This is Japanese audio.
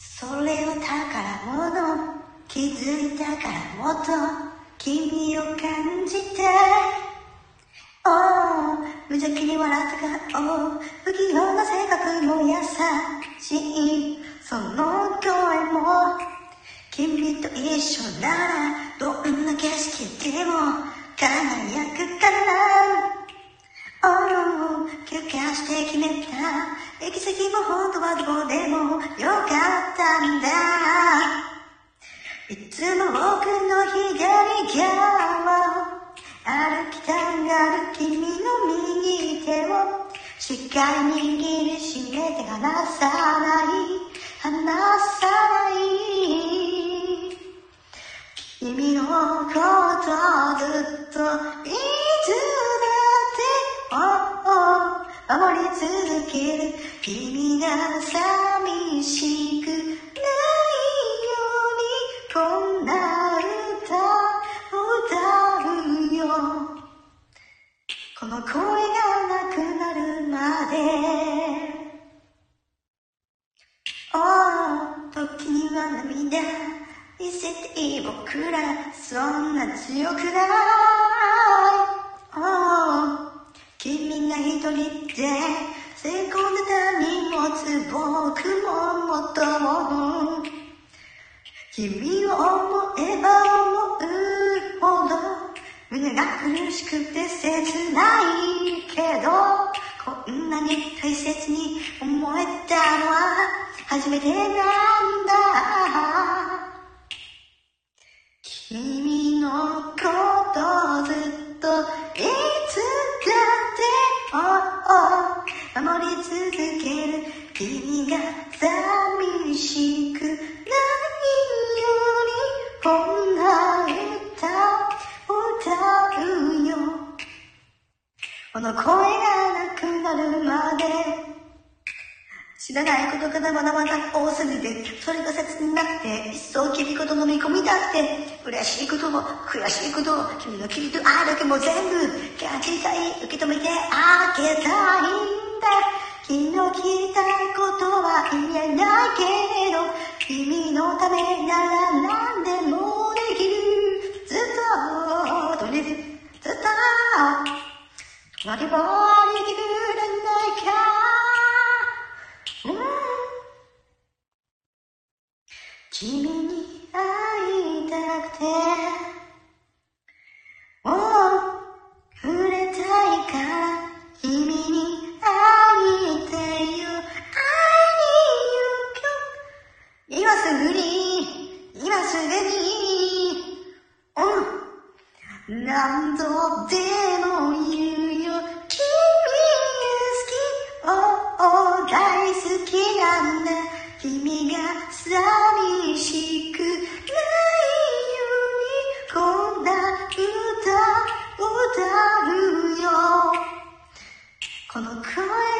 それは宝物気づいたからもっと君を感じて。Oh 無邪気に笑った顔不器用な性格も優しいその声も。君と一緒ならどんな景色でも輝くから。Oh 休暇して決めた。行き先も本当はどこでもよかったんだ。いつも僕の左側歩きたがる君の右手を。しっかり握りしめて離さない。離さない。君のことずっと守り続ける君が寂しくないようにこんな歌を歌うよ。この声がなくなるまで。Oh 時には涙見せていい僕らそんな強くない。Oh 君が一人で背込んでた荷物僕ももっと君を思えば思うほど胸が苦しくて切ないけどこんなに大切に思えたのは初めてなんだ。君のことをずっと守り続ける君が寂しくないようにこんな歌うよ。この声がなくなるまで。知らないことがまだまだ多すぎて、それが切になって、一層君こと飲み込みだって、嬉しいことも悔しいことも、君のきっとあるだけも全部、感じたい、受け止めてあげたい。昨日聞いたことは言えないけど、君のためなら何でもできる。ずっと、とりあえず、っと、何もできるんないか。うん君に会いたくて何度でも言うよ。君が好き Oh, oh 大好きなんだ。君が寂しくないようにこんな歌歌うよ。この声